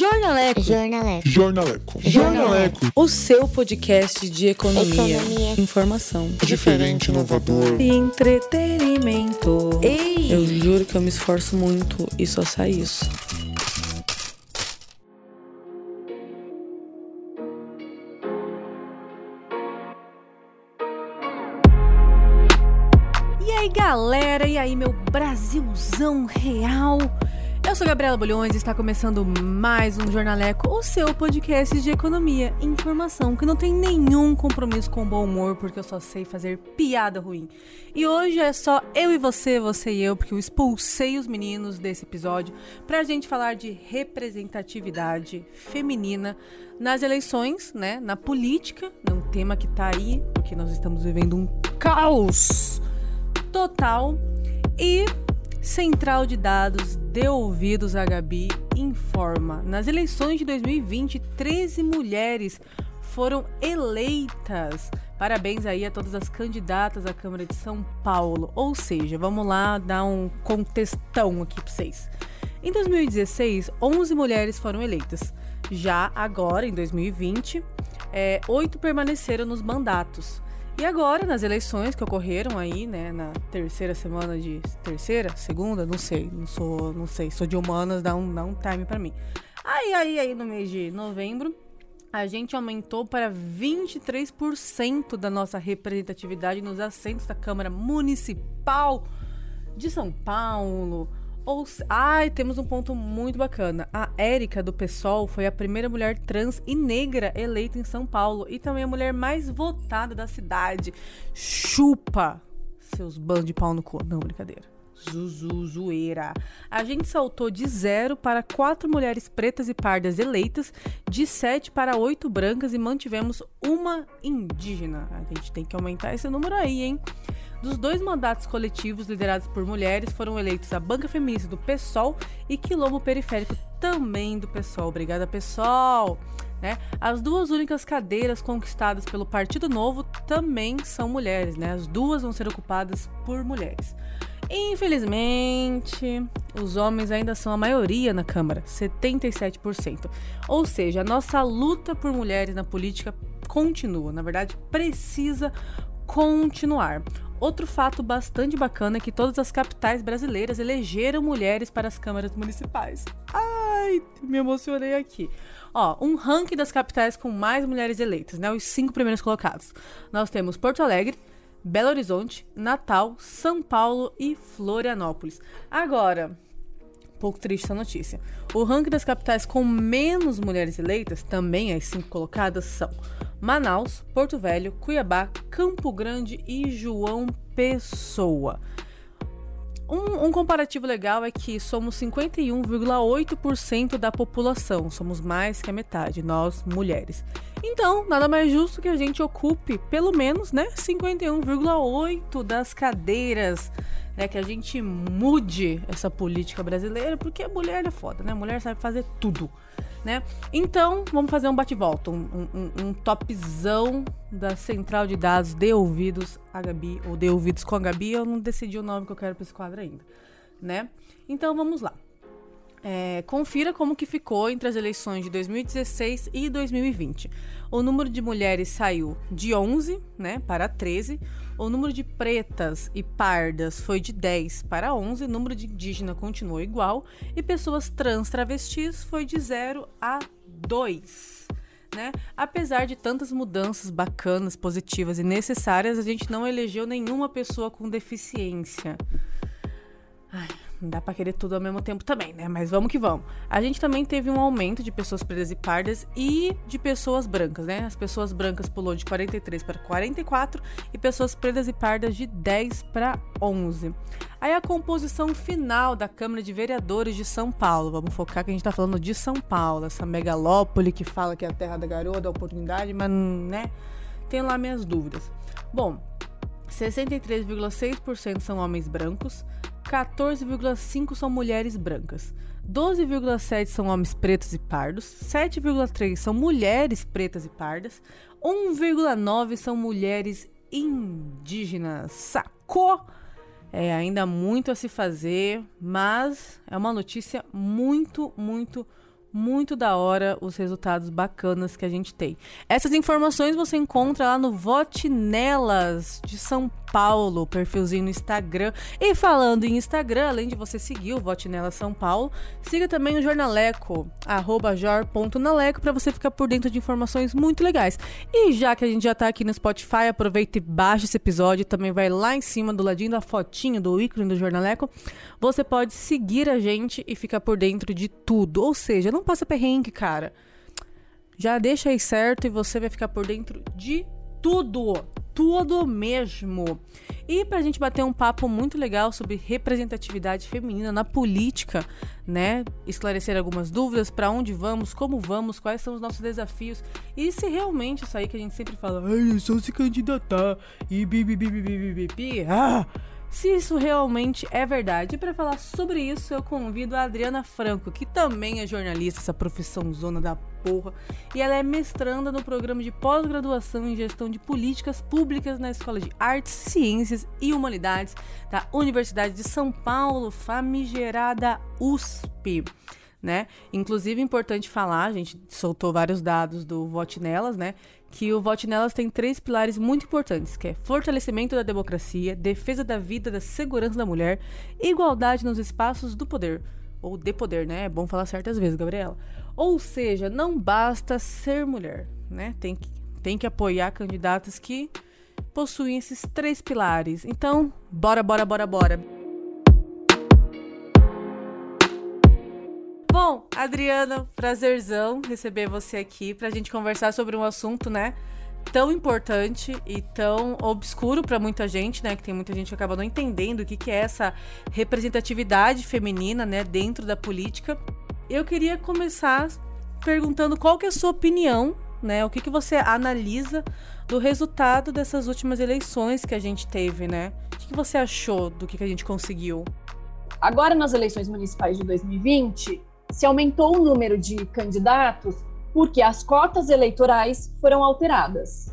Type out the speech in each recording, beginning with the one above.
Jornaleco. Jornaleco. Jornaleco. Jornaleco. O seu podcast de economia, Economia. informação Diferente, inovador. e entretenimento. Ei! Eu juro que eu me esforço muito e só sai isso. E aí, galera? E aí, meu Brasilzão real? Eu sou Gabriela Bolhões e está começando mais um Jornaleco, o seu podcast de economia e informação, que não tem nenhum compromisso com o bom humor, porque eu só sei fazer piada ruim. E hoje é só eu e você, você e eu, porque eu expulsei os meninos desse episódio pra gente falar de representatividade feminina nas eleições, né? Na política, é um tema que tá aí, porque nós estamos vivendo um caos total e Central de Dados deu ouvidos a Gabi informa. Nas eleições de 2020, 13 mulheres foram eleitas. Parabéns aí a todas as candidatas à Câmara de São Paulo. Ou seja, vamos lá dar um contextão aqui para vocês. Em 2016, 11 mulheres foram eleitas. Já agora, em 2020, é, oito permaneceram nos mandatos. E agora, nas eleições que ocorreram aí, né, na terceira semana de terceira, segunda, não sei, não sou, não sei, sou de humanas, dá um, dá um time pra mim. Aí, aí, aí, no mês de novembro, a gente aumentou para 23% da nossa representatividade nos assentos da Câmara Municipal de São Paulo. Ou, ai, temos um ponto muito bacana. A Érica do PSOL foi a primeira mulher trans e negra eleita em São Paulo e também a mulher mais votada da cidade. Chupa, seus bandos de pau no cu. Não, brincadeira. Zuzu, zoeira. A gente saltou de zero para quatro mulheres pretas e pardas eleitas, de sete para oito brancas e mantivemos uma indígena. A gente tem que aumentar esse número aí, hein? Dos dois mandatos coletivos liderados por mulheres foram eleitos a Banca Feminista do PSOL e Quilombo Periférico também do PSOL. Obrigada, PSOL! Né? As duas únicas cadeiras conquistadas pelo Partido Novo também são mulheres, né? As duas vão ser ocupadas por mulheres. Infelizmente, os homens ainda são a maioria na Câmara, 77%. Ou seja, a nossa luta por mulheres na política continua, na verdade, precisa continuar. Outro fato bastante bacana é que todas as capitais brasileiras elegeram mulheres para as câmaras municipais. Ai, me emocionei aqui. Ó, um ranking das capitais com mais mulheres eleitas, né? Os cinco primeiros colocados. Nós temos Porto Alegre, Belo Horizonte, Natal, São Paulo e Florianópolis. Agora, pouco triste essa notícia. O ranking das capitais com menos mulheres eleitas, também as cinco colocadas, são Manaus, Porto Velho, Cuiabá, Campo Grande e João Pessoa. Um, um comparativo legal é que somos 51,8% da população, somos mais que a metade, nós mulheres. Então, nada mais justo que a gente ocupe pelo menos, né, 51,8 das cadeiras, né, que a gente mude essa política brasileira, porque a mulher é foda, né? A mulher sabe fazer tudo, né? Então, vamos fazer um bate-volta, um, um, um topzão da central de dados de ouvidos a Gabi, ou de ouvidos com a Gabi, eu não decidi o nome que eu quero para esse quadro ainda, né? Então, vamos lá. É, confira como que ficou entre as eleições de 2016 e 2020. O número de mulheres saiu de 11 né, para 13. O número de pretas e pardas foi de 10 para 11. O número de indígena continuou igual. E pessoas trans travestis foi de 0 a 2. Né? Apesar de tantas mudanças bacanas, positivas e necessárias, a gente não elegeu nenhuma pessoa com deficiência. Ai, não dá pra querer tudo ao mesmo tempo também, né? Mas vamos que vamos. A gente também teve um aumento de pessoas pretas e pardas e de pessoas brancas, né? As pessoas brancas pulou de 43 para 44 e pessoas pretas e pardas de 10 para 11. Aí a composição final da Câmara de Vereadores de São Paulo. Vamos focar que a gente tá falando de São Paulo, essa megalópole que fala que é a terra da garoa, da oportunidade, mas, né? Tenho lá minhas dúvidas. Bom, 63,6% são homens brancos, 14,5% são mulheres brancas, 12,7% são homens pretos e pardos, 7,3% são mulheres pretas e pardas, 1,9% são mulheres indígenas. Sacou? É ainda muito a se fazer, mas é uma notícia muito, muito muito da hora os resultados bacanas que a gente tem. Essas informações você encontra lá no Vote Nelas de São Paulo, perfilzinho no Instagram. E falando em Instagram, além de você seguir o Vote Nelas São Paulo, siga também o Jornaleco, arroba jor.naleco, para você ficar por dentro de informações muito legais. E já que a gente já tá aqui no Spotify, aproveita e baixa esse episódio, também vai lá em cima do ladinho da fotinho do ícone do Jornaleco. Você pode seguir a gente e ficar por dentro de tudo. Ou seja, não passa perrengue, cara. Já deixa aí certo e você vai ficar por dentro de tudo. Tudo mesmo. E pra gente bater um papo muito legal sobre representatividade feminina na política, né? Esclarecer algumas dúvidas, para onde vamos, como vamos, quais são os nossos desafios e se realmente isso aí que a gente sempre fala, ai, é só se candidatar e bi, bi, bi, bi, bi, bi, bi, ah, se isso realmente é verdade. E para falar sobre isso, eu convido a Adriana Franco, que também é jornalista, essa profissão zona da porra, e ela é mestranda no programa de pós-graduação em gestão de políticas públicas na Escola de Artes, Ciências e Humanidades da Universidade de São Paulo, famigerada USP né? Inclusive, importante falar, a gente soltou vários dados do Vote Nelas, né? Que o Vote Nelas tem três pilares muito importantes, que é fortalecimento da democracia, defesa da vida, da segurança da mulher, igualdade nos espaços do poder, ou de poder, né? É bom falar certas vezes, Gabriela. Ou seja, não basta ser mulher, né? Tem que, tem que apoiar candidatas que possuem esses três pilares. Então, bora, bora, bora, bora. Bom, Adriana, prazerzão receber você aqui pra gente conversar sobre um assunto, né? Tão importante e tão obscuro para muita gente, né? Que tem muita gente que acaba não entendendo o que, que é essa representatividade feminina, né? Dentro da política. Eu queria começar perguntando qual que é a sua opinião, né? O que, que você analisa do resultado dessas últimas eleições que a gente teve, né? O que, que você achou do que, que a gente conseguiu? Agora, nas eleições municipais de 2020, se aumentou o número de candidatos porque as cotas eleitorais foram alteradas.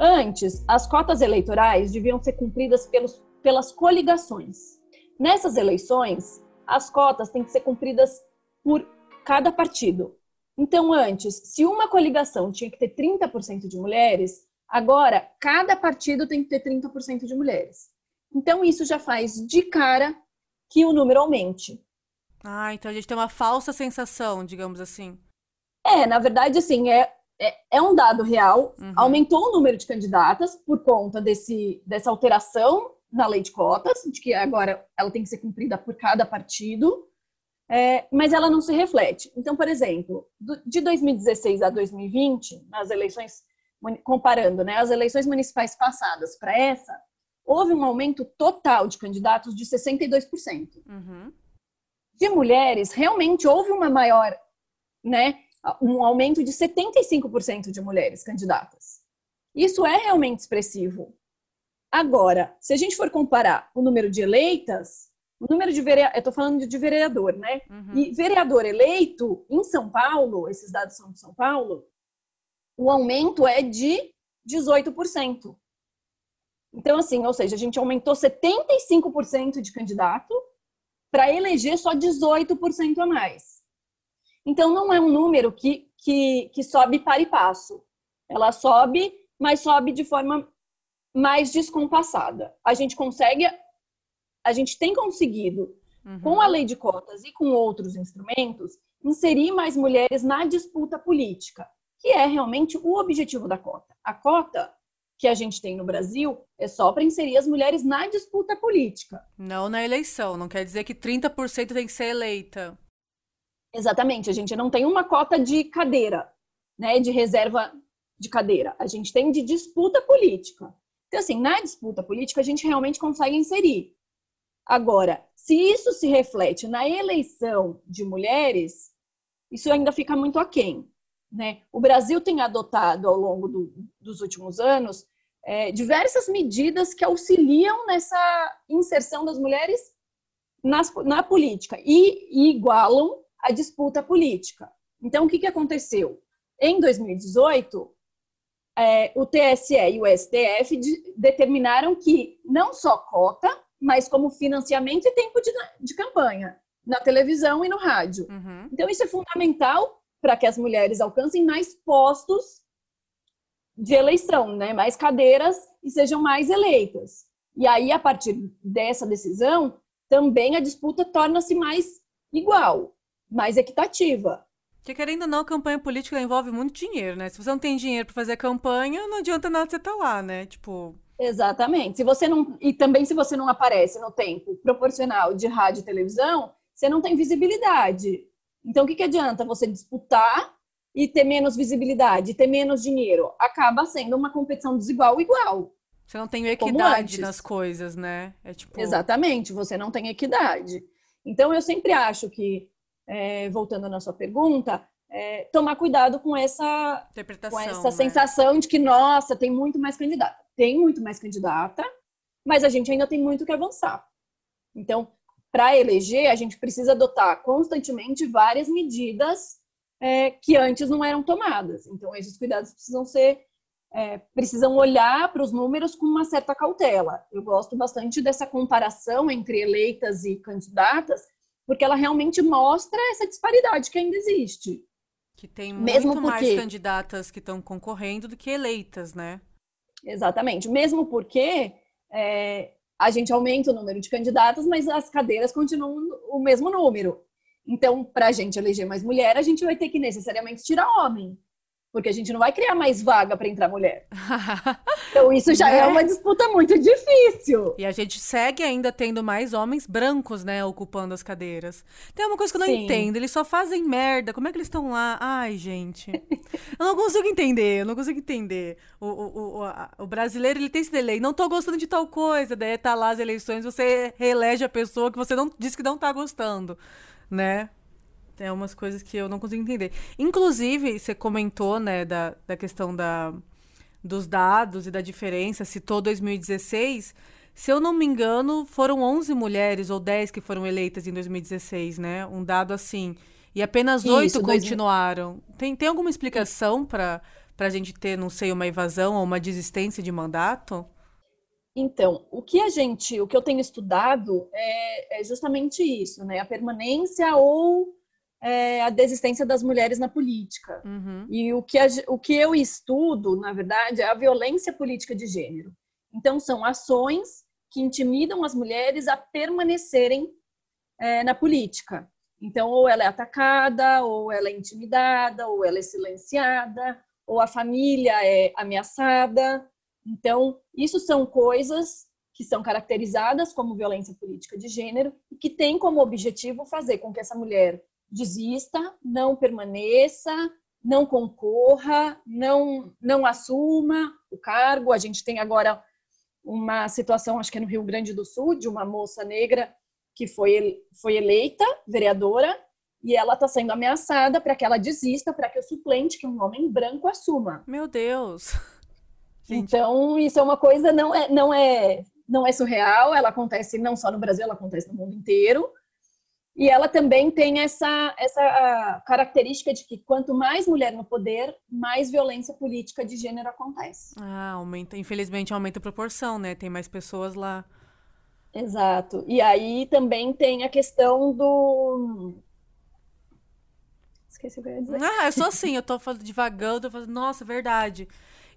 Antes, as cotas eleitorais deviam ser cumpridas pelos, pelas coligações. Nessas eleições, as cotas têm que ser cumpridas por cada partido. Então, antes, se uma coligação tinha que ter 30% de mulheres, agora cada partido tem que ter 30% de mulheres. Então, isso já faz de cara que o número aumente. Ah, então a gente tem uma falsa sensação, digamos assim. É, na verdade, assim, é, é, é um dado real. Uhum. Aumentou o número de candidatas por conta desse, dessa alteração na lei de cotas, de que agora ela tem que ser cumprida por cada partido, é, mas ela não se reflete. Então, por exemplo, do, de 2016 a 2020, nas eleições, comparando né, as eleições municipais passadas para essa, houve um aumento total de candidatos de 62%. Uhum de mulheres, realmente houve uma maior, né, um aumento de 75% de mulheres candidatas. Isso é realmente expressivo. Agora, se a gente for comparar o número de eleitas, o número de vereador, eu estou falando de vereador, né? Uhum. E vereador eleito em São Paulo, esses dados são de São Paulo, o aumento é de 18%. Então, assim, ou seja, a gente aumentou 75% de candidato para eleger só 18% a mais. Então, não é um número que, que, que sobe para e passo. Ela sobe, mas sobe de forma mais descompassada. A gente consegue, a gente tem conseguido, uhum. com a lei de cotas e com outros instrumentos, inserir mais mulheres na disputa política, que é realmente o objetivo da cota. A cota que a gente tem no Brasil é só para inserir as mulheres na disputa política. Não na eleição. Não quer dizer que 30% tem que ser eleita. Exatamente. A gente não tem uma cota de cadeira, né, de reserva de cadeira. A gente tem de disputa política. Então, assim, na disputa política, a gente realmente consegue inserir. Agora, se isso se reflete na eleição de mulheres, isso ainda fica muito aquém. Né? O Brasil tem adotado ao longo do, dos últimos anos é, diversas medidas que auxiliam nessa inserção das mulheres nas, na política e, e, igualam a disputa política. Então, o que, que aconteceu? Em 2018, é, o TSE e o STF de, determinaram que não só cota, mas como financiamento e tempo de, de campanha. na televisão e no rádio. Uhum. Então, isso é fundamental para que as mulheres alcancem mais postos de eleição, né? mais cadeiras e sejam mais eleitas. E aí, a partir dessa decisão, também a disputa torna-se mais igual, mais equitativa. Porque querendo ou não, a campanha política envolve muito dinheiro, né? Se você não tem dinheiro para fazer a campanha, não adianta nada você estar tá lá, né? Tipo. Exatamente. Se você não e também se você não aparece no tempo proporcional de rádio e televisão, você não tem visibilidade. Então, o que, que adianta você disputar e ter menos visibilidade, ter menos dinheiro? Acaba sendo uma competição desigual igual. Você não tem equidade nas coisas, né? É tipo... Exatamente, você não tem equidade. Então, eu sempre acho que é, voltando na sua pergunta, é, tomar cuidado com essa, com essa né? sensação de que, nossa, tem muito mais candidata. Tem muito mais candidata, mas a gente ainda tem muito que avançar. Então, para eleger, a gente precisa adotar constantemente várias medidas é, que antes não eram tomadas. Então, esses cuidados precisam ser, é, precisam olhar para os números com uma certa cautela. Eu gosto bastante dessa comparação entre eleitas e candidatas, porque ela realmente mostra essa disparidade que ainda existe. Que tem Mesmo muito porque... mais candidatas que estão concorrendo do que eleitas, né? Exatamente. Mesmo porque é, a gente aumenta o número de candidatas, mas as cadeiras continuam o mesmo número. Então, para a gente eleger mais mulher, a gente vai ter que necessariamente tirar homem porque a gente não vai criar mais vaga para entrar mulher. Então isso já é. é uma disputa muito difícil. E a gente segue ainda tendo mais homens brancos, né, ocupando as cadeiras. Tem uma coisa que eu não Sim. entendo, eles só fazem merda. Como é que eles estão lá? Ai, gente. eu não consigo entender, eu não consigo entender. O, o, o, a, o brasileiro, ele tem esse delay. Não tô gostando de tal coisa, daí tá lá as eleições, você reelege a pessoa que você não disse que não tá gostando, né? Tem umas coisas que eu não consigo entender. Inclusive, você comentou, né, da, da questão da, dos dados e da diferença, citou 2016. Se eu não me engano, foram 11 mulheres ou 10 que foram eleitas em 2016, né? Um dado assim. E apenas oito continuaram. Tem, tem alguma explicação para a gente ter, não sei, uma evasão ou uma desistência de mandato? Então, o que a gente, o que eu tenho estudado é, é justamente isso, né? A permanência ou é, a desistência das mulheres na política. Uhum. E o que, a, o que eu estudo, na verdade, é a violência política de gênero. Então, são ações que intimidam as mulheres a permanecerem é, na política. Então, ou ela é atacada, ou ela é intimidada, ou ela é silenciada, ou a família é ameaçada. Então, isso são coisas que são caracterizadas como violência política de gênero e que têm como objetivo fazer com que essa mulher desista, não permaneça, não concorra, não, não assuma o cargo. A gente tem agora uma situação, acho que é no Rio Grande do Sul, de uma moça negra que foi, foi eleita vereadora e ela está sendo ameaçada para que ela desista, para que o suplente, que é um homem branco, assuma. Meu Deus! Gente. Então, isso é uma coisa, não é, não é, não é surreal, ela acontece não só no Brasil, ela acontece no mundo inteiro. E ela também tem essa, essa característica de que quanto mais mulher no poder, mais violência política de gênero acontece. Ah, aumenta, infelizmente aumenta a proporção, né? Tem mais pessoas lá. Exato. E aí também tem a questão do. Esqueci o que eu ia dizer. Ah, eu sou assim, eu tô falando devagando, eu falo, nossa, verdade.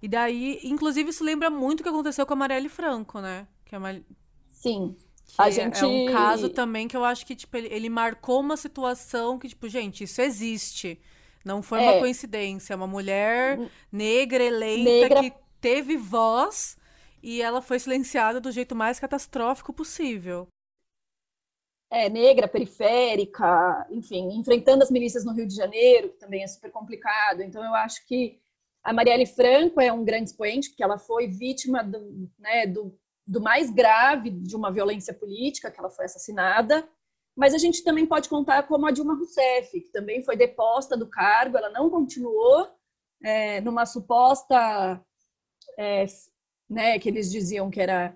E daí, inclusive, isso lembra muito o que aconteceu com a Marielle Franco, né? Que a Mar... Sim. A gente... É um caso também que eu acho que, tipo, ele, ele marcou uma situação que, tipo, gente, isso existe. Não foi é. uma coincidência. É uma mulher hum. negra eleita negra... que teve voz e ela foi silenciada do jeito mais catastrófico possível. É, negra, periférica, enfim, enfrentando as milícias no Rio de Janeiro, que também é super complicado. Então, eu acho que a Marielle Franco é um grande expoente, porque ela foi vítima do, né, do do mais grave de uma violência política, que ela foi assassinada, mas a gente também pode contar como a Dilma Rousseff, que também foi deposta do cargo, ela não continuou é, numa suposta, é, né, que eles diziam que era,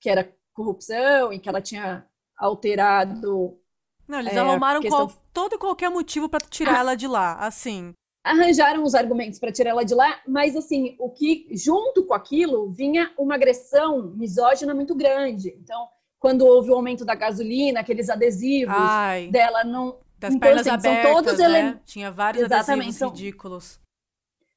que era corrupção e que ela tinha alterado. Não, eles é, arrumaram questão... qual, todo e qualquer motivo para tirar ela de lá, assim arranjaram os argumentos para tirar ela de lá, mas assim, o que junto com aquilo vinha uma agressão misógina muito grande. Então, quando houve o aumento da gasolina, aqueles adesivos Ai, dela não. das Então, pernas assim, são abertas, todos né? ele- Tinha vários Exatamente, adesivos são- ridículos.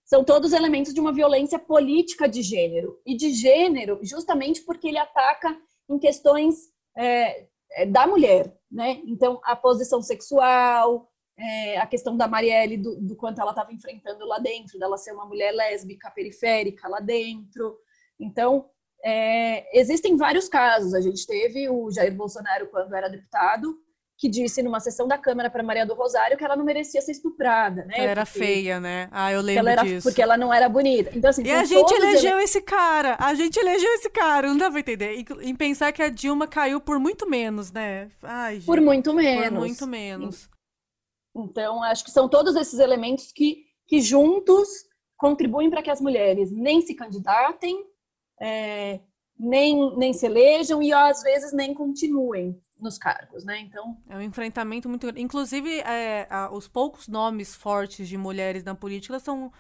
são todos elementos de uma violência política de gênero. E de gênero, justamente porque ele ataca em questões é, da mulher, né? Então, a posição sexual, é, a questão da Marielle, do, do quanto ela estava enfrentando lá dentro, dela ser uma mulher lésbica, periférica lá dentro. Então, é, existem vários casos. A gente teve o Jair Bolsonaro, quando era deputado, que disse numa sessão da Câmara para Maria do Rosário que ela não merecia ser estuprada, né? Ela era Porque- feia, né? Ah, eu lembro era, disso. porque ela não era bonita. Então, assim, E a gente elegeu ele- esse cara. A gente elegeu esse cara. Não dá pra entender. Em, em pensar que a Dilma caiu por muito menos, né? Ai, gente. por muito por menos. muito menos. Então, acho que são todos esses elementos que, que juntos contribuem para que as mulheres nem se candidatem, é, nem, nem se elejam e às vezes nem continuem nos cargos, né? Então, É um enfrentamento muito. Inclusive, é, a- os poucos nomes fortes de mulheres na política são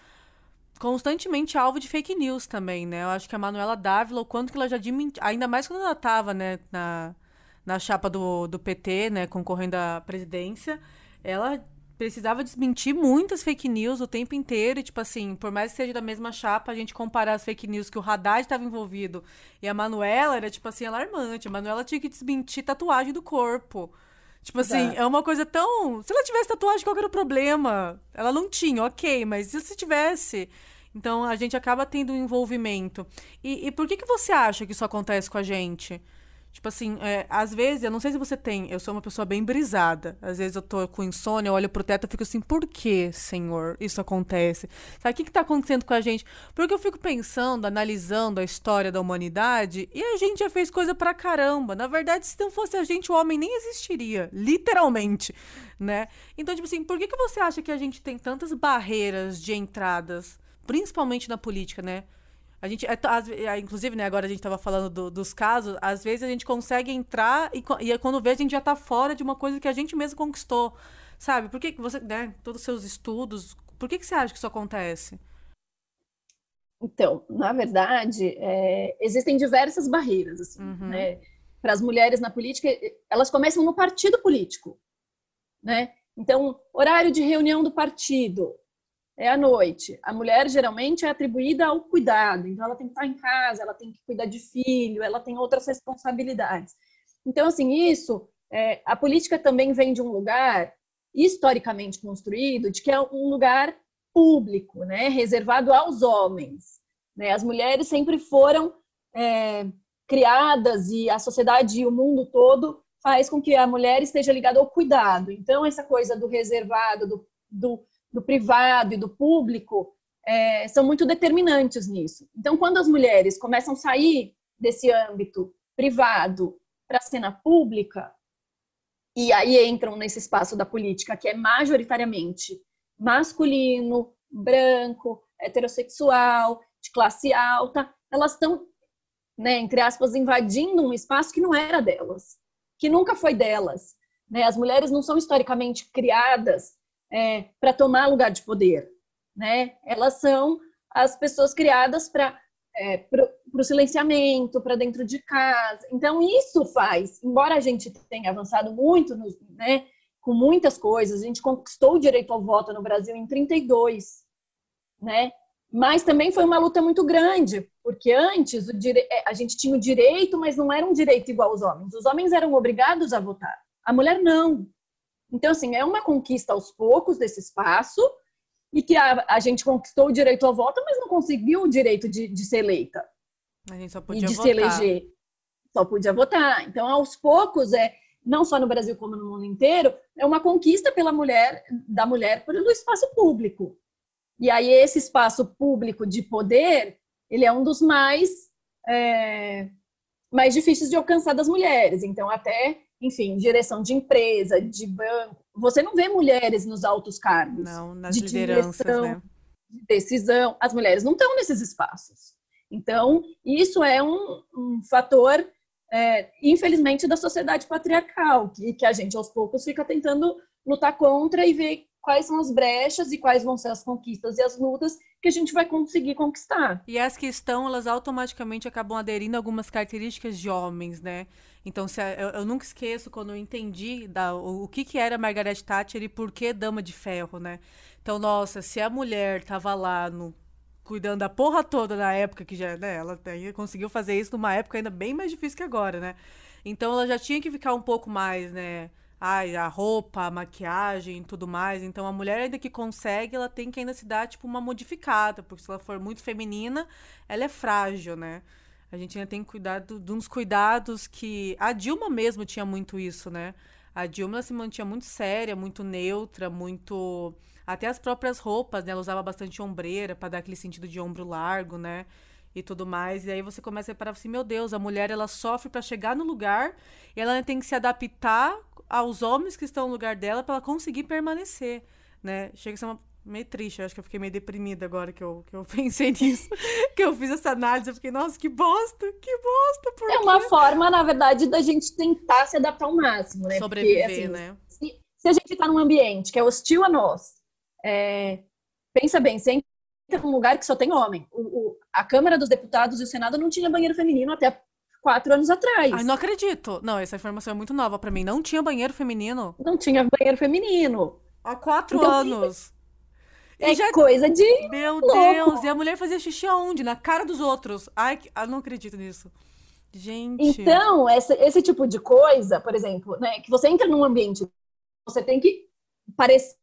constantemente alvo de fake news também, né? Eu acho que a Manuela Dávila, o quanto que ela já desmentiu, ainda mais quando ela estava, né, na, na chapa do, do PT, né, concorrendo à presidência, ela precisava desmentir muitas fake news o tempo inteiro, e tipo assim, por mais que seja da mesma chapa, a gente comparar as fake news que o Haddad estava envolvido e a Manuela era tipo assim alarmante. A Manuela tinha que desmentir tatuagem do corpo. Tipo assim, Exato. é uma coisa tão. Se ela tivesse tatuagem, qual era o problema? Ela não tinha, ok, mas e se tivesse? Então a gente acaba tendo um envolvimento. E, e por que, que você acha que isso acontece com a gente? Tipo assim, é, às vezes, eu não sei se você tem, eu sou uma pessoa bem brisada. Às vezes eu tô com insônia, eu olho pro teto e fico assim, por que, Senhor, isso acontece? Sabe, o que que tá acontecendo com a gente? Porque eu fico pensando, analisando a história da humanidade, e a gente já fez coisa pra caramba. Na verdade, se não fosse a gente, o homem nem existiria, literalmente, né? Então, tipo assim, por que que você acha que a gente tem tantas barreiras de entradas, principalmente na política, né? A gente, é, é, inclusive, né, agora a gente tava falando do- dos casos, às vezes a gente consegue entrar e, e aí quando vê a gente já tá fora de uma coisa que a gente mesmo conquistou, sabe? Por que que você, né, todos os seus estudos, por que que você acha que isso acontece? então, na verdade, é, existem diversas barreiras, assim, Uhum. né? Para as mulheres na política, elas começam no partido político, né? Então, horário de reunião do partido é à noite. A mulher geralmente é atribuída ao cuidado, então ela tem que estar em casa, ela tem que cuidar de filho, ela tem outras responsabilidades. Então, assim, isso, é, a política também vem de um lugar historicamente construído, de que é um lugar público, né, reservado aos homens. Né? As mulheres sempre foram é, criadas e a sociedade e o mundo todo faz com que a mulher esteja ligada ao cuidado. Então, essa coisa do reservado, do, do, do privado e do público é, são muito determinantes nisso. Então, quando as mulheres começam a sair desse âmbito privado para a cena pública, e aí entram nesse espaço da política que é majoritariamente masculino, branco, heterossexual, de classe alta, elas estão, né, entre aspas, invadindo um espaço que não era delas, que nunca foi delas. Né? As mulheres não são historicamente criadas é, para tomar lugar de poder. Né? Elas são as pessoas criadas para é, para o silenciamento, para dentro de casa. Então, isso faz, embora a gente tenha avançado muito, no, né, com muitas coisas, a gente conquistou o direito ao voto no Brasil em 32, né? Mas também foi uma luta muito grande, porque antes dire... a gente tinha o direito, mas não era um direito igual aos homens. Os homens eram obrigados a votar, a mulher não. Então, assim, é uma conquista aos poucos desse espaço, e que a, a gente conquistou o direito ao voto, mas não conseguiu o direito de, de ser eleita A gente só e podia de votar. se eleger. Só podia votar. Então, aos poucos, é não só no Brasil como no mundo inteiro, é uma conquista pela mulher, da mulher pelo espaço público. E aí esse espaço público de poder, ele é um dos mais é, mais difíceis de alcançar das mulheres. Então, até, enfim, direção de empresa, de banco, você não vê mulheres nos altos cargos Não, nas de lideranças, direção, né? de decisão. As mulheres não estão nesses espaços. Então, isso é um, um fator, é, infelizmente, da sociedade patriarcal, que, que a gente, aos poucos, fica tentando lutar contra e ver quais são as brechas e quais vão ser as conquistas e as lutas que a gente vai conseguir conquistar. E as que estão, elas automaticamente acabam aderindo a algumas características de homens, né? Então, se a, eu, eu, nunca esqueço quando eu entendi da, o, o, que, que era Margaret Thatcher e por que Dama de Ferro, né? Então, nossa, se a mulher tava lá no, cuidando da porra toda na época que já, né, ela conseguiu fazer isso numa época ainda bem mais difícil que agora, né? Então ela já tinha que ficar um pouco mais, né, ai, a roupa, a maquiagem e tudo mais. Então a mulher ainda que consegue, ela tem que ainda se dar tipo uma modificada, porque se ela for muito feminina, ela é frágil, né? A gente ainda tem cuidar de uns cuidados que a Dilma mesmo tinha muito isso, né? A Dilma se mantinha muito séria, muito neutra, muito até as próprias roupas, né? Ela usava bastante ombreira para dar aquele sentido de ombro largo, né? e tudo mais. E aí você começa a reparar assim, meu Deus, a mulher ela sofre para chegar no lugar e ela tem que se adaptar aos homens que estão no lugar dela para ela conseguir permanecer, né? Chega a ser uma meio triste, eu acho que eu fiquei meio deprimida agora que eu, que eu pensei nisso, que eu fiz essa análise, eu fiquei, nossa, que bosta, que bosta, por É uma forma, na verdade, da gente tentar se adaptar ao máximo, né? Sobreviver, Porque, assim, né? Se, se, a gente tá num ambiente que é hostil a nós, é, pensa bem, se entra num lugar que só tem homem, o, o, a Câmara dos Deputados e o Senado não tinha banheiro feminino até quatro anos atrás. Ai, não acredito. Não, essa informação é muito nova para mim. Não tinha banheiro feminino? Não tinha banheiro feminino. Há quatro então, anos. É já... coisa de. Meu louco. Deus! E a mulher fazia xixi aonde? Na cara dos outros. Ai, eu não acredito nisso. Gente. Então, essa, esse tipo de coisa, por exemplo, né, que você entra num ambiente, você tem que parecer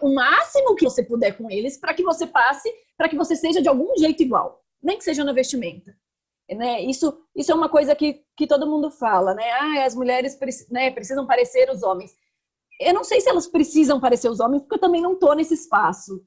o máximo que você puder com eles para que você passe, para que você seja de algum jeito igual, nem que seja na vestimenta. Né? Isso, isso é uma coisa que, que todo mundo fala, né? Ah, as mulheres né, precisam parecer os homens. Eu não sei se elas precisam parecer os homens, porque eu também não estou nesse espaço.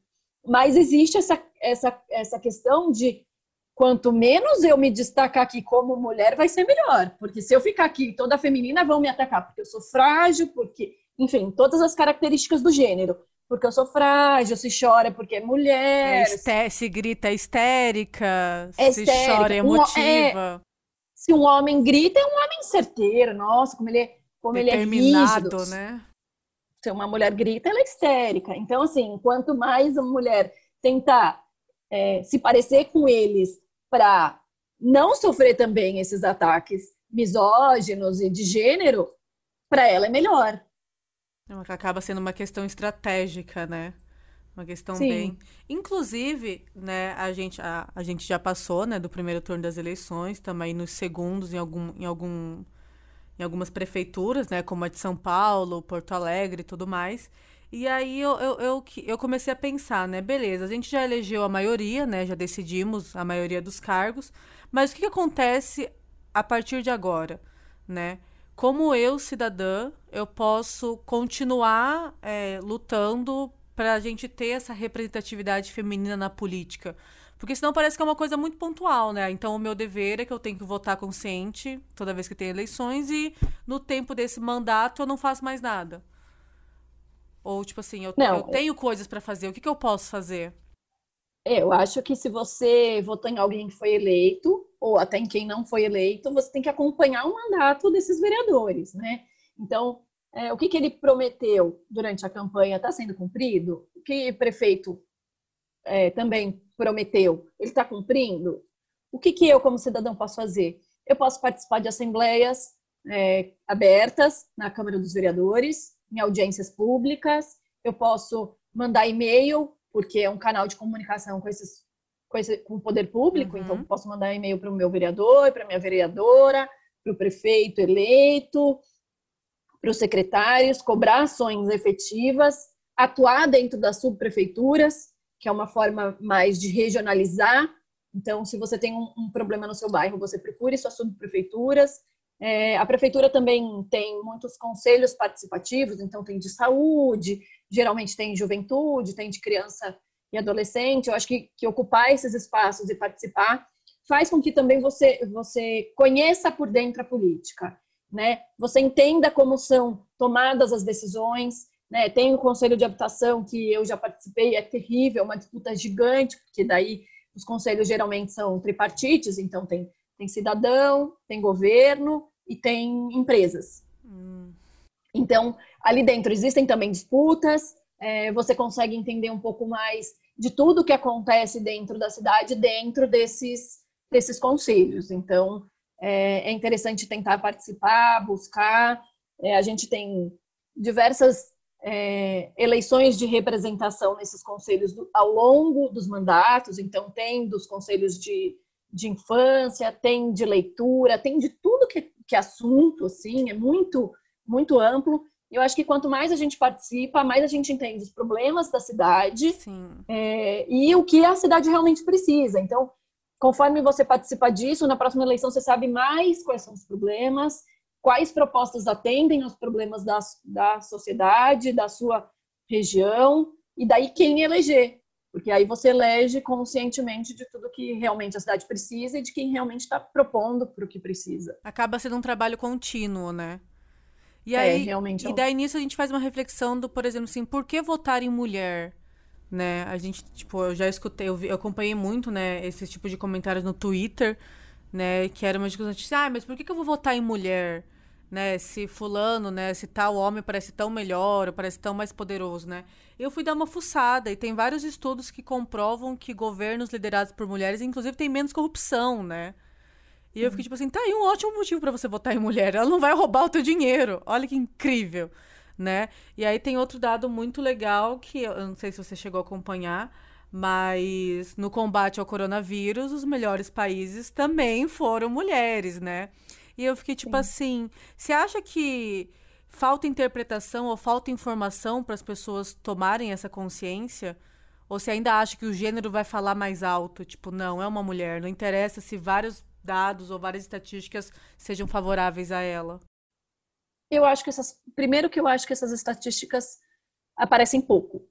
Mas existe essa, essa, essa questão de quanto menos eu me destacar aqui como mulher, vai ser melhor. Porque se eu ficar aqui toda feminina, vão me atacar porque eu sou frágil, porque, enfim, todas as características do gênero porque eu sou frágil, se chora porque é mulher. É se grita histérica, é se histérica. chora emotiva. Um, é, se um homem grita, é um homem certeiro. Nossa, como ele é, como ele é rígido. né? Se uma mulher grita, ela é histérica. Então, assim, quanto mais a mulher tentar é, se parecer com eles para não sofrer também esses ataques misóginos e de gênero, para ela é melhor. Acaba sendo uma questão estratégica, né? Uma questão Sim. bem. Inclusive, né, a gente, a, a gente já passou, né, do primeiro turno das eleições, também nos segundos em algum, em algum em algumas prefeituras, né, como a de São Paulo, Porto Alegre e tudo mais. E aí eu, eu, eu, eu, comecei a pensar, né, beleza, a gente já elegeu a maioria, né, já decidimos a maioria dos cargos, mas o que, que acontece a partir de agora, né? como eu, cidadã, eu posso continuar é, lutando para a gente ter essa representatividade feminina na política? Porque senão parece que é uma coisa muito pontual, né? Então o meu dever é que eu tenho que votar consciente toda vez que tem eleições e no tempo desse mandato eu não faço mais nada. Ou tipo assim, eu, não, eu tenho coisas para fazer, o que, que eu posso fazer? Eu acho que se você votou em alguém que foi eleito, ou até em quem não foi eleito, você tem que acompanhar o mandato desses vereadores, né? Então, é, o que, que ele prometeu durante a campanha está sendo cumprido? O que prefeito é, também prometeu, ele está cumprindo? O que, que eu, como cidadão, posso fazer? Eu posso participar de assembleias é, abertas na Câmara dos Vereadores, em audiências públicas, eu posso mandar e-mail porque é um canal de comunicação com esses com, esse, com o poder público, então uhum. então posso mandar e-mail para o meu vereador, para minha vereadora, para o prefeito eleito, para os secretários, cobrar ações efetivas, atuar dentro das subprefeituras, que é uma forma mais de regionalizar. Então, se você tem um, um problema no seu bairro, você procure suas subprefeituras. É, a prefeitura também tem muitos conselhos participativos, então tem de saúde, geralmente tem juventude, tem de criança e adolescente. Eu acho que, que ocupar esses espaços e participar faz com que também você, você conheça por dentro a política, né? Você entenda como são tomadas as decisões, né? Tem o conselho de habitação que eu já participei, é terrível, é uma disputa gigante, porque daí os conselhos geralmente são tripartites, então tem, tem cidadão, tem governo e tem empresas. Hum. Então, ali dentro existem também disputas, é, você consegue entender um pouco mais de tudo que acontece dentro da cidade, dentro desses, desses conselhos. Então, é, é interessante tentar participar, buscar. É, a gente tem diversas é, eleições de representação nesses conselhos do, ao longo dos mandatos, então tem dos conselhos de, de infância, tem de leitura, tem de tudo que, que assunto, assim, é muito, muito amplo. Eu acho que quanto mais a gente participa, mais a gente entende os problemas da cidade é, e o que a cidade realmente precisa. Então, conforme você participa disso, na próxima eleição você sabe mais quais são os problemas, quais propostas atendem aos problemas da, da sociedade, da sua região, e daí quem eleger. Porque aí você elege conscientemente de tudo que realmente a cidade precisa e de quem realmente está propondo para o que precisa. Acaba sendo um trabalho contínuo, né? E é, aí, é, realmente. E daí nisso a gente faz uma reflexão do, por exemplo, assim, por que votar em mulher? Né? A gente, tipo, eu já escutei, eu, vi, eu acompanhei muito, né, esse tipo de comentários no Twitter, né, que era uma discussão de, ah, mas por que, que eu vou votar em mulher? Né, se fulano, né, se tal homem parece tão melhor, ou parece tão mais poderoso, né? Eu fui dar uma fuçada e tem vários estudos que comprovam que governos liderados por mulheres, inclusive, têm menos corrupção, né? E eu fiquei tipo assim, tá aí um ótimo motivo para você votar em mulher. Ela não vai roubar o teu dinheiro. Olha que incrível, né? E aí tem outro dado muito legal que eu não sei se você chegou a acompanhar, mas no combate ao coronavírus, os melhores países também foram mulheres, né? E eu fiquei tipo Sim. assim, você acha que falta interpretação ou falta informação para as pessoas tomarem essa consciência? Ou você ainda acha que o gênero vai falar mais alto? Tipo, não, é uma mulher. Não interessa se vários dados ou várias estatísticas sejam favoráveis a ela? Eu acho que essas. Primeiro, que eu acho que essas estatísticas aparecem pouco.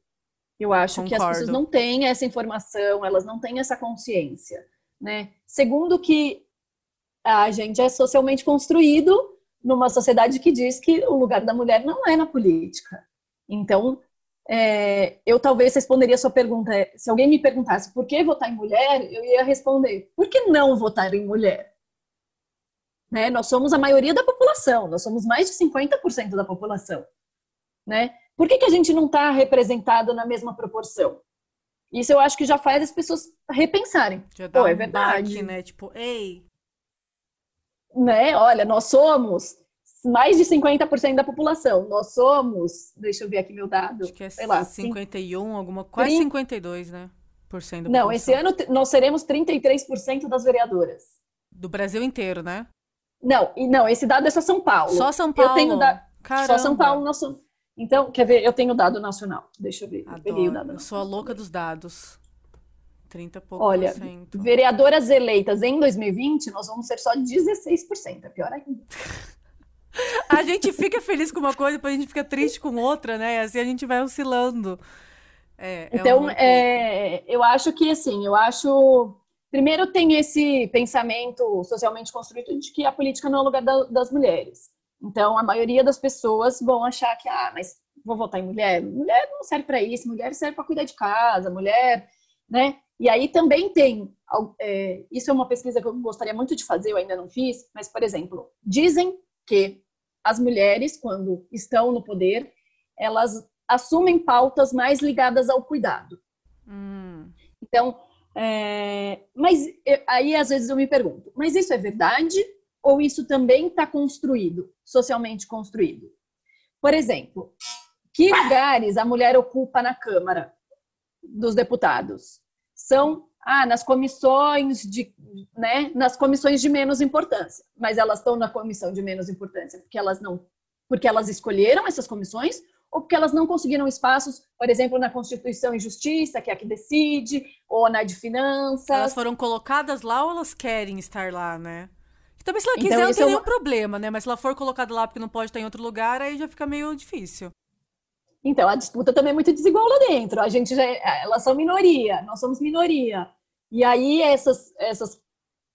Eu acho Concordo. que as pessoas não têm essa informação, elas não têm essa consciência. Né? Segundo, que a gente é socialmente construído numa sociedade que diz que o lugar da mulher não é na política. Então, é, eu talvez responderia a sua pergunta. Se alguém me perguntasse por que votar em mulher, eu ia responder: por que não votar em mulher? Né? Nós somos a maioria da população, nós somos mais de 50% da população. Né? Por que, que a gente não está representado na mesma proporção? Isso eu acho que já faz as pessoas repensarem. Já dá Pô, é verdade. Baque, né? Tipo, ei. Né? Olha, nós somos mais de 50% da população. Nós somos, deixa eu ver aqui meu dado. Acho que é sei lá, 51, alguma quase 30... 52, né? Por cento Não, esse ano nós seremos 33% das vereadoras. Do Brasil inteiro, né? Não, e não, esse dado é só São Paulo. Só São Paulo. Eu tenho da... Só São Paulo nós somos... Então, quer ver? Eu tenho o dado nacional. Deixa eu ver. Eu peguei o dado Eu sou a louca dos dados. 30 pouco Olha, por cento. vereadoras eleitas em 2020, nós vamos ser só 16%. É pior ainda. A gente fica feliz com uma coisa, depois a gente fica triste com outra, né? Assim a gente vai oscilando. É, é então, é eu acho que assim, eu acho. Primeiro tem esse pensamento socialmente construído de que a política não é o lugar da, das mulheres. Então, a maioria das pessoas vão achar que, ah, mas vou votar em mulher. Mulher não serve para isso, mulher serve para cuidar de casa, mulher, né? E aí também tem, é, isso é uma pesquisa que eu gostaria muito de fazer, eu ainda não fiz, mas, por exemplo, dizem que as mulheres, quando estão no poder, elas assumem pautas mais ligadas ao cuidado. Hum. Então, é, mas aí às vezes eu me pergunto, mas isso é verdade ou isso também está construído, socialmente construído? Por exemplo, que lugares a mulher ocupa na Câmara dos Deputados? São ah, nas comissões de, né, nas comissões de menos importância, mas elas estão na comissão de menos importância porque elas não, porque elas escolheram essas comissões ou porque elas não conseguiram espaços, por exemplo, na Constituição e Justiça, que é a que decide, ou na de Finanças. Elas foram colocadas lá ou elas querem estar lá, né? Também se ela quiser então, não tem é nenhum problema, né? Mas se ela for colocada lá porque não pode estar em outro lugar, aí já fica meio difícil. Então, a disputa também é muito desigual lá dentro. A gente já, é, elas são minoria, nós somos minoria. E aí essas, essas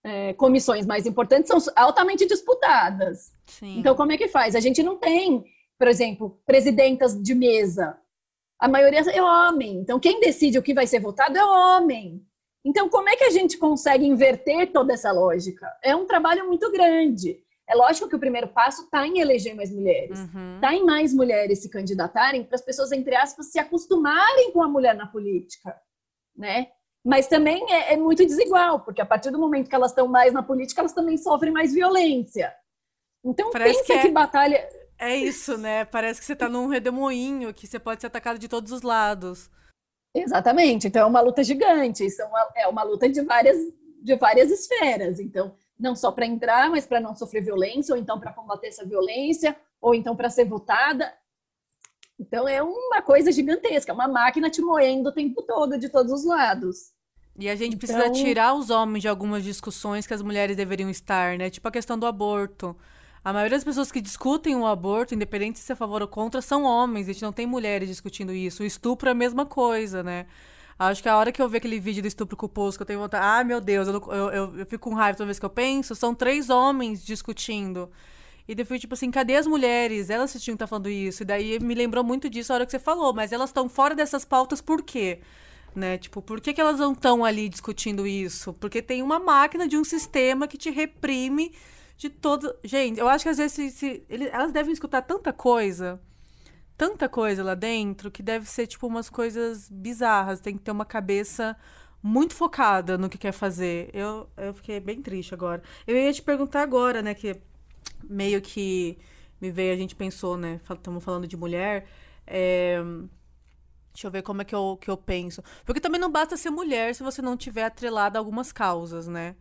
é, comissões mais importantes são altamente disputadas. Sim. Então, como é que faz? A gente não tem, por exemplo, presidentas de mesa. A maioria é homem. Então, quem decide o que vai ser votado é homem. Então, como é que a gente consegue inverter toda essa lógica? É um trabalho muito grande. É lógico que o primeiro passo está em eleger mais mulheres, está uhum. Tá em mais mulheres se candidatarem para as pessoas, entre aspas, se acostumarem com a mulher na política, né? Mas também é, é muito desigual, porque a partir do momento que elas estão mais na política, elas também sofrem mais violência. Então, Parece pensa que, é... que batalha. É isso, né? Parece que você está num redemoinho, que você pode ser atacado de todos os lados. Exatamente. Então é uma luta gigante. Isso é uma, é uma luta de várias, de várias esferas. Então, não só para entrar, mas para não sofrer violência, ou então para combater essa violência, ou então para ser votada. Então é uma coisa gigantesca, uma máquina te moendo o tempo todo de todos os lados. E a gente precisa então... tirar os homens de algumas discussões que as mulheres deveriam estar, né? Tipo a questão do aborto. A maioria das pessoas que discutem o aborto, independente se é a favor ou contra, são homens. A gente não tem mulheres discutindo isso. O estupro é a mesma coisa, né? Acho que a hora que eu ver aquele vídeo do estupro culposo, que eu tenho vontade. Ah, meu Deus, eu, eu, eu, eu fico com raiva toda vez que eu penso. São três homens discutindo. E daí tipo assim, cadê as mulheres? Elas tinham que estar falando isso. E daí me lembrou muito disso a hora que você falou, mas elas estão fora dessas pautas por quê? Né? Tipo, por que, que elas não estão ali discutindo isso? Porque tem uma máquina de um sistema que te reprime de todo. Gente, eu acho que às vezes se, se, elas devem escutar tanta coisa, tanta coisa lá dentro, que deve ser tipo umas coisas bizarras. Tem que ter uma cabeça muito focada no que quer fazer. Eu, eu fiquei bem triste agora. Eu ia te perguntar agora, né, que meio que me veio, a gente pensou, né? Estamos falando de mulher. É... Deixa eu ver como é que eu, que eu penso. Porque também não basta ser mulher se você não tiver atrelada a algumas causas, né?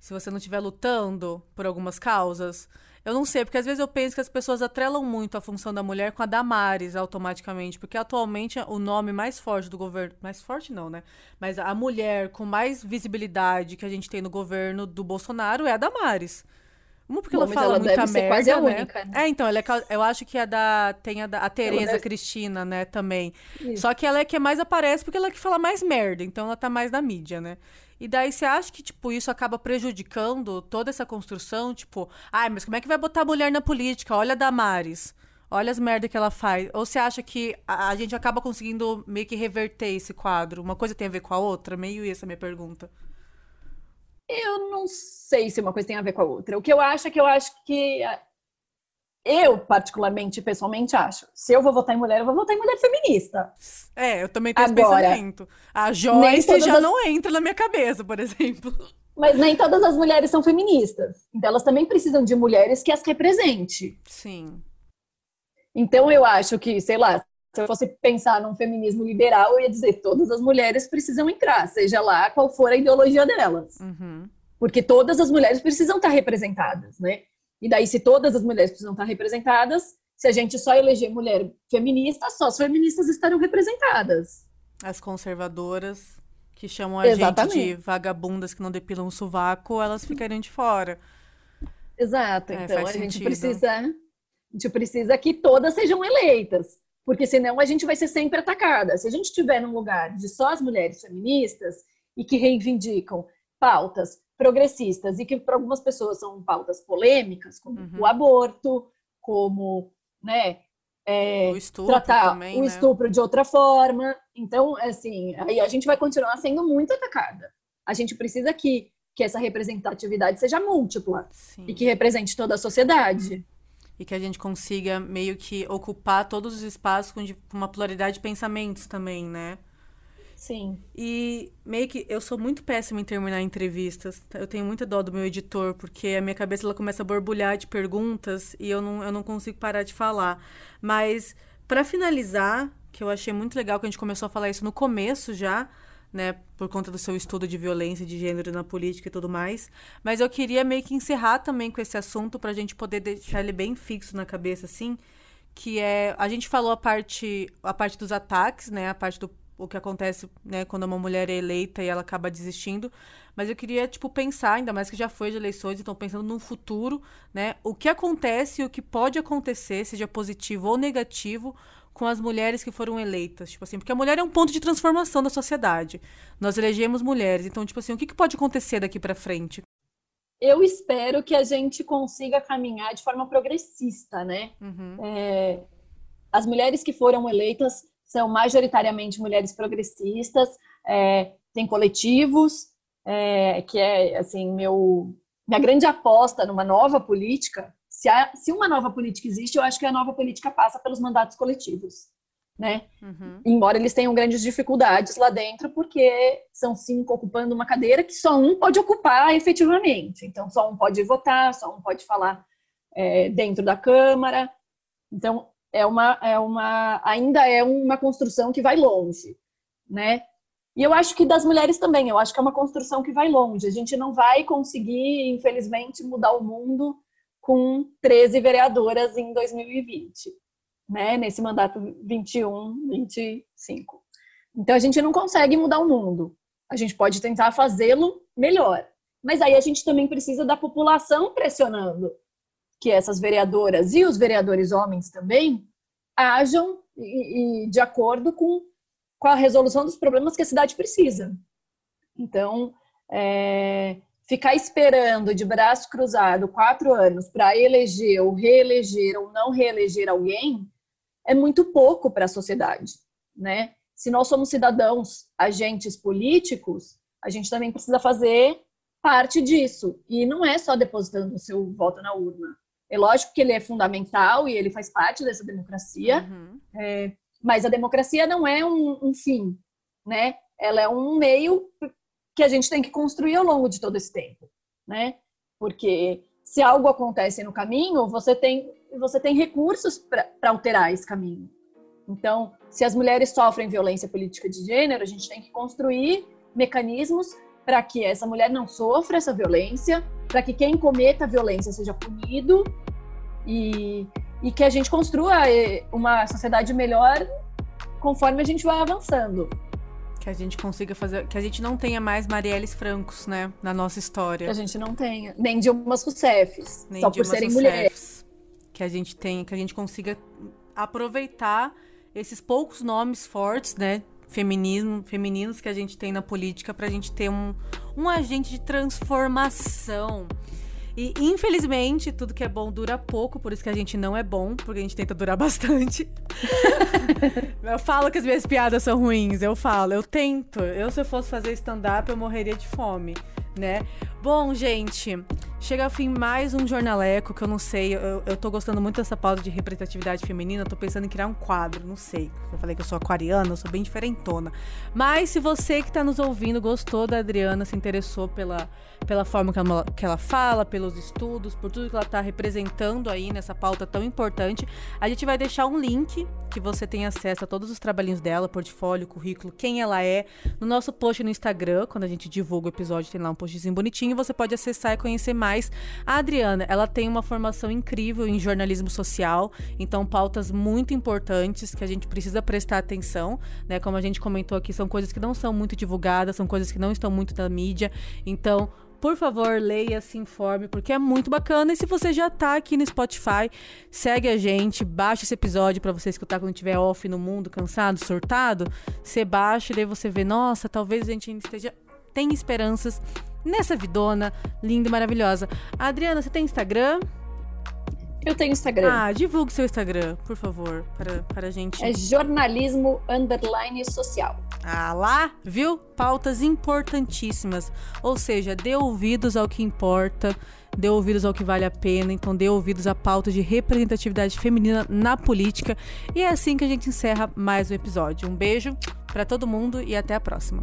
Se você não estiver lutando por algumas causas. Eu não sei, porque às vezes eu penso que as pessoas atrelam muito a função da mulher com a Damares automaticamente. Porque atualmente o nome mais forte do governo. Mais forte não, né? Mas a mulher com mais visibilidade que a gente tem no governo do Bolsonaro é a Damares. Uma porque Bom, ela fala ela muita merda, quase a né? única, né? É, então, ela é, eu acho que a da tem a, da, a Tereza deve... Cristina, né, também. Isso. Só que ela é que mais aparece porque ela é que fala mais merda, então ela tá mais na mídia, né? E daí você acha que, tipo, isso acaba prejudicando toda essa construção? Tipo, ai, mas como é que vai botar a mulher na política? Olha a Damares. Olha as merdas que ela faz. Ou você acha que a, a, gente acaba conseguindo meio que reverter esse quadro? Uma coisa tem a ver com a outra? Meio essa é a minha pergunta. Eu não sei se uma coisa tem a ver com a outra. O que eu acho é que eu acho que eu, particularmente, pessoalmente, acho. Se eu vou votar em mulher, eu vou votar em mulher feminista. É, eu também tenho Agora, esse pensamento. A Joyce já as... não entra na minha cabeça, por exemplo. Mas nem todas as mulheres são feministas. Então elas também precisam de mulheres que as represente. Sim. Então eu acho que, sei lá, se eu fosse pensar num feminismo liberal, eu ia dizer todas as mulheres precisam entrar, seja lá qual for a ideologia delas. Uhum. Porque todas as mulheres precisam estar representadas, né? E daí, se todas as mulheres precisam estar representadas, se a gente só eleger mulher feminista, só as feministas estarão representadas. As conservadoras que chamam a Exatamente. gente de vagabundas que não depilam o sovaco, elas ficariam de fora. Exato. É, então a gente sentido. precisa, a gente precisa que todas sejam eleitas porque senão a gente vai ser sempre atacada. Se a gente estiver num lugar de só as mulheres feministas e que reivindicam pautas progressistas e que para algumas pessoas são pautas polêmicas, como uhum. o aborto, como né, é, o tratar também, o né? estupro de outra forma. Então, assim, aí a gente vai continuar sendo muito atacada. A gente precisa que, que essa representatividade seja múltipla Sim. e que represente toda a sociedade e que a gente consiga meio que ocupar todos os espaços com uma pluralidade de pensamentos também, né? Sim. E meio que eu sou muito péssima em terminar entrevistas. Eu tenho muita dó do meu editor, porque a minha cabeça ela começa a borbulhar de perguntas e eu não, eu não consigo parar de falar. Mas, para finalizar, que eu achei muito legal que a gente começou a falar isso no começo já, né, por conta do seu estudo de violência de gênero na política e tudo mais. Mas eu queria meio que encerrar também com esse assunto para a gente poder deixar ele bem fixo na cabeça, assim, que é a gente falou a parte a parte dos ataques, né, a parte do o que acontece, né, quando uma mulher é eleita e ela acaba desistindo, mas eu queria tipo pensar, ainda mais que já foi de eleições, então pensando no futuro, né, o que acontece e o que pode acontecer, seja positivo ou negativo, com as mulheres que foram eleitas, tipo assim, porque a mulher é um ponto de transformação da sociedade. Nós elegemos mulheres, então tipo assim, o que, que pode acontecer daqui para frente? Eu espero que a gente consiga caminhar de forma progressista, né? Uhum. É, as mulheres que foram eleitas são majoritariamente mulheres progressistas, é, tem coletivos, é, que é assim meu minha grande aposta numa nova política se, há, se uma nova política existe, eu acho que a nova política passa pelos mandatos coletivos. né? Uhum. Embora eles tenham grandes dificuldades lá dentro, porque são cinco ocupando uma cadeira que só um pode ocupar efetivamente. Então, só um pode votar, só um pode falar é, dentro da Câmara. Então, é uma, é uma, ainda é uma construção que vai longe, né? E eu acho que das mulheres também, eu acho que é uma construção que vai longe. A gente não vai conseguir, infelizmente, mudar o mundo com 13 vereadoras em 2020 né, nesse mandato 21, 25. Então a gente não consegue mudar o mundo. A gente pode tentar fazê-lo melhor. Mas aí a gente também precisa da população pressionando que essas vereadoras e os vereadores homens também ajam e, e de acordo com, com a resolução dos problemas que a cidade precisa. Então, é, ficar esperando de braço cruzado quatro anos para eleger ou reeleger ou não reeleger alguém é muito pouco para a sociedade, né? Se nós somos cidadãos, agentes políticos, a gente também precisa fazer parte disso. E não é só depositando o seu voto na urna. É lógico que ele é fundamental e ele faz parte dessa democracia, uhum. é, mas a democracia não é um, um fim, né? Ela é um meio que a gente tem que construir ao longo de todo esse tempo, né? Porque se algo acontece no caminho, você tem você tem recursos para alterar esse caminho. Então, se as mulheres sofrem violência política de gênero, a gente tem que construir mecanismos para que essa mulher não sofra essa violência, para que quem cometa a violência seja punido e, e que a gente construa eh, uma sociedade melhor conforme a gente vai avançando. Que a gente consiga fazer. Que a gente não tenha mais Marielles Francos, né? Na nossa história. Que a gente não tenha. Nem Dilmas Rousseffs. Só por serem mulheres que a gente tem, que a gente consiga aproveitar esses poucos nomes fortes, né, feminismo, femininos que a gente tem na política para a gente ter um, um agente de transformação. E infelizmente, tudo que é bom dura pouco, por isso que a gente não é bom, porque a gente tenta durar bastante. eu falo que as minhas piadas são ruins, eu falo, eu tento. Eu, se eu fosse fazer stand-up, eu morreria de fome, né? Bom, gente, Chega ao fim mais um jornaleco que eu não sei. Eu, eu tô gostando muito dessa pauta de representatividade feminina. Eu tô pensando em criar um quadro, não sei. Eu falei que eu sou aquariana, eu sou bem diferentona. Mas se você que tá nos ouvindo gostou da Adriana, se interessou pela, pela forma que ela, que ela fala, pelos estudos, por tudo que ela tá representando aí nessa pauta tão importante, a gente vai deixar um link que você tem acesso a todos os trabalhinhos dela, portfólio, currículo, quem ela é, no nosso post no Instagram. Quando a gente divulga o episódio, tem lá um postzinho bonitinho. Você pode acessar e conhecer mais. A Adriana, ela tem uma formação incrível em jornalismo social, então pautas muito importantes que a gente precisa prestar atenção, né? Como a gente comentou aqui, são coisas que não são muito divulgadas, são coisas que não estão muito na mídia. Então, por favor, leia, se informe, porque é muito bacana. E se você já tá aqui no Spotify, segue a gente, baixa esse episódio para você escutar quando estiver off no mundo, cansado, surtado. Você baixa e daí você vê, nossa, talvez a gente ainda esteja tem esperanças nessa vidona linda e maravilhosa. Adriana, você tem Instagram? Eu tenho Instagram. Ah, divulgue seu Instagram, por favor, para, para a gente. É jornalismo underline social. Ah lá, viu? Pautas importantíssimas. Ou seja, dê ouvidos ao que importa, dê ouvidos ao que vale a pena, então dê ouvidos à pauta de representatividade feminina na política. E é assim que a gente encerra mais um episódio. Um beijo para todo mundo e até a próxima.